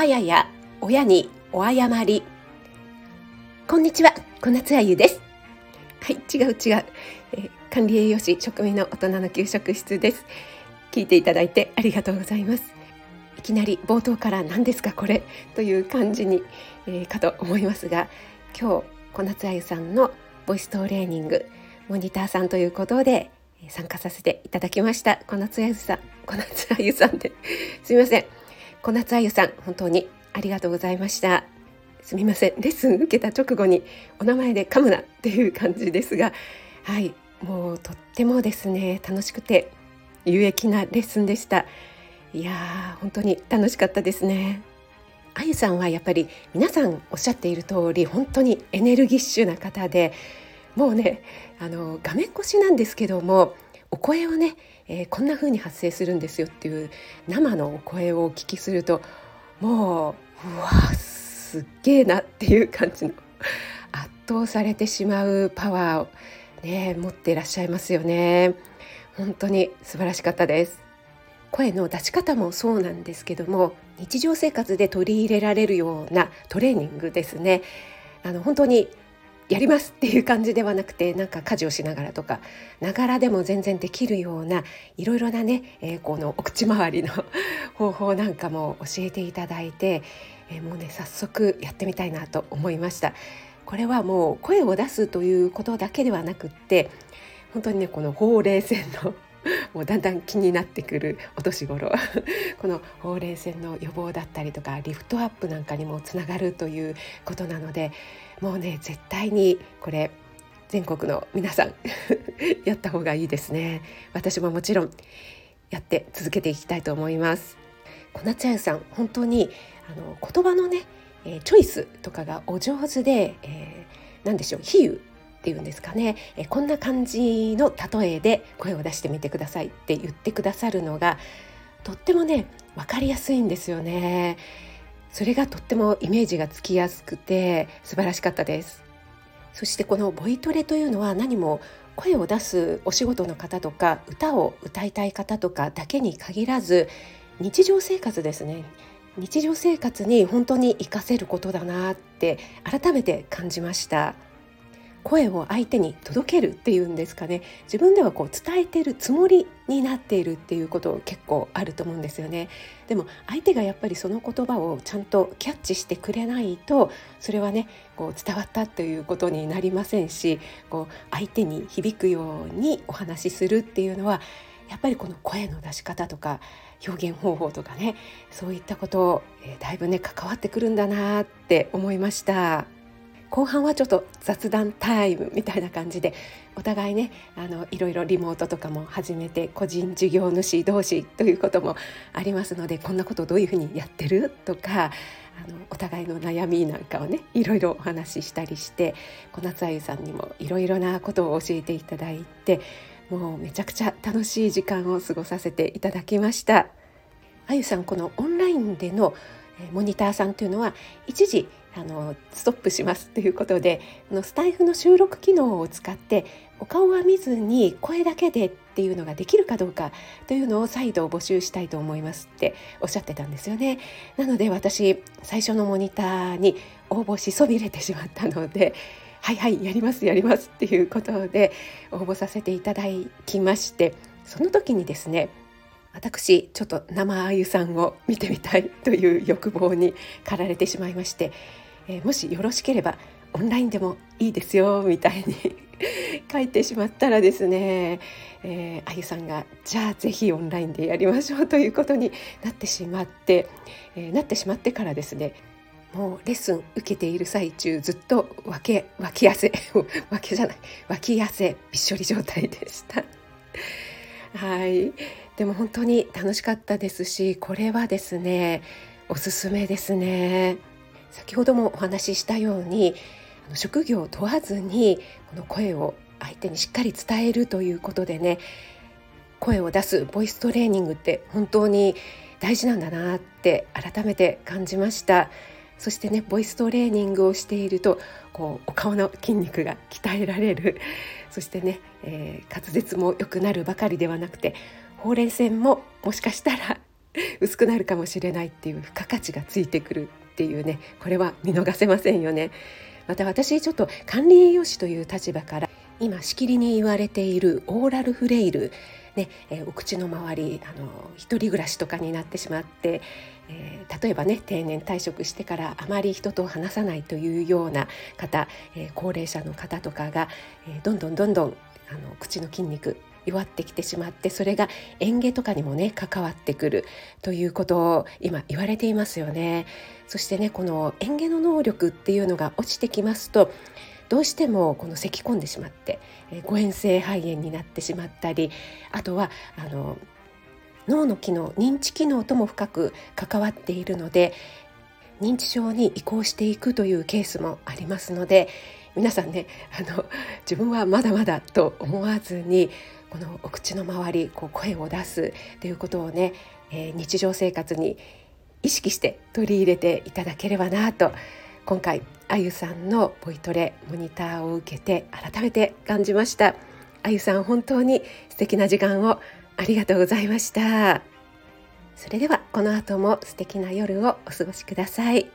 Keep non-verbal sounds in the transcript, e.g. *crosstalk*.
あやや親にお謝り。こんにちは小夏あゆです。はい違う違う、えー、管理栄養士職味の大人の給食室です。聞いていただいてありがとうございます。いきなり冒頭から何ですかこれ？という感じに、えー、かと思いますが今日小夏あゆさんのボイストレーニングモニターさんということで参加させていただきました。小夏あゆさん小夏あゆさんで。すみません。小夏あゆさん本当にありがとうございました。すみませんレッスン受けた直後にお名前で噛むなっていう感じですがはいもうとってもですね楽しくて有益なレッスンでした。いやー本当に楽しかったですね。あゆさんはやっぱり皆さんおっしゃっている通り本当にエネルギッシュな方でもうねあの画面越しなんですけどもお声をね、えー、こんな風に発生するんですよっていう生のお声をお聞きするともううわすっげえなっていう感じの圧倒されてしまうパワーをね持っていらっしゃいますよね。本当に素晴らしかったです。声の出し方もそうなんですけども日常生活で取り入れられるようなトレーニングですね。あの本当にやりますっていう感じではなくてなんか家事をしながらとかながらでも全然できるようないろいろなね、えー、このお口周りの *laughs* 方法なんかも教えていただいて、えー、もうね早速やってみたいなと思いました。これはもう声を出すということだけではなくって本当にねこのほうれい線の *laughs* もうだんだん気になってくるお年頃 *laughs* このほうれい線の予防だったりとかリフトアップなんかにもつながるということなのでもうね絶対にこれ全国の皆さん *laughs* やった方がいいですね。私ももちろんやって続けていきたいと思います。小夏彩さん本当にあの言葉のね、えー、チョイスとかがお上手で、えー、何でしょう比喩っていうんですかね、えー、こんな感じの例えで声を出してみてくださいって言ってくださるのがとってもね分かりやすいんですよね。それがとってもイメージがつきやすくて素晴らしかったです。そしてこのボイトレというのは何も声を出すお仕事の方とか歌を歌いたい方とかだけに限らず日常生活ですね。日常生活に本当に活かせることだなって改めて感じました。声を相手に届けるっていうんですかね自分ではこう伝えてるつもりになっているっていうこと結構あると思うんですよねでも相手がやっぱりその言葉をちゃんとキャッチしてくれないとそれはねこう伝わったということになりませんしこう相手に響くようにお話しするっていうのはやっぱりこの声の出し方とか表現方法とかねそういったことを、えー、だいぶね関わってくるんだなって思いました。後半はちょっと雑談タイムみたいな感じでお互いねあのいろいろリモートとかも始めて個人事業主同士ということもありますのでこんなことどういうふうにやってる？とかあのお互いの悩みなんかをねいろいろお話ししたりして小夏あゆさんにもいろいろなことを教えていただいてもうめちゃくちゃ楽しい時間を過ごさせていただきました。あゆさんこのオンラインでのモニターさんというのは一時あのストップしますということでこのスタイフの収録機能を使ってお顔は見ずに声だけでっていうのができるかどうかというのを再度募集したいと思いますっておっしゃってたんですよね。なので私最初のモニターに応募しそびれてしまったので *laughs* はいはいやりますやりますっていうことで応募させていただきましてその時にですね私ちょっと生あゆさんを見てみたいという欲望に駆られてしまいまして、えー、もしよろしければオンラインでもいいですよみたいに *laughs* 書いてしまったらですね、えー、あゆさんがじゃあぜひオンラインでやりましょうということになってしまって、えー、なってしまってからですねもうレッスン受けている最中ずっと分け分け汗 *laughs* 分けじゃない脇汗びっしょり状態でした。はい。でも本当に楽しかったですしこれはですねおすすめですね。先ほどもお話ししたように職業を問わずにこの声を相手にしっかり伝えるということでね声を出すボイストレーニングって本当に大事なんだなって改めて感じました。そしてねボイストレーニングをしているとこうお顔の筋肉が鍛えられる *laughs* そしてね、えー、滑舌も良くなるばかりではなくてほうれい線ももしかしたら *laughs* 薄くなるかもしれないっていう付加価値がついてくるっていうねこれは見逃せませんよね。また私ちょっと管理栄養士という立場から今しきりに言われているオーラルフレイル、ねえー、お口の周りあの一人暮らしとかになってしまって、えー、例えばね定年退職してからあまり人と話さないというような方、えー、高齢者の方とかが、えどんどんどんどんあの口の筋肉弱ってきてしまってそれが園芸とかにもね関わってくるということを今言われていますよね。そしてねこの園芸の能力っていうのが落ちてきますとどうしてもこの咳き込んでしまって、誤嚥性肺炎になってしまったりあとはあの脳の機能認知機能とも深く関わっているので認知症に移行していくというケースもありますので皆さんねあの自分はまだまだと思わずにこのお口の周りこう声を出すということをね、えー、日常生活に意識して取り入れていただければなと今回あゆさんのボイトレモニターを受けて改めて感じましたあゆさん本当に素敵な時間をありがとうございましたそれではこの後も素敵な夜をお過ごしください。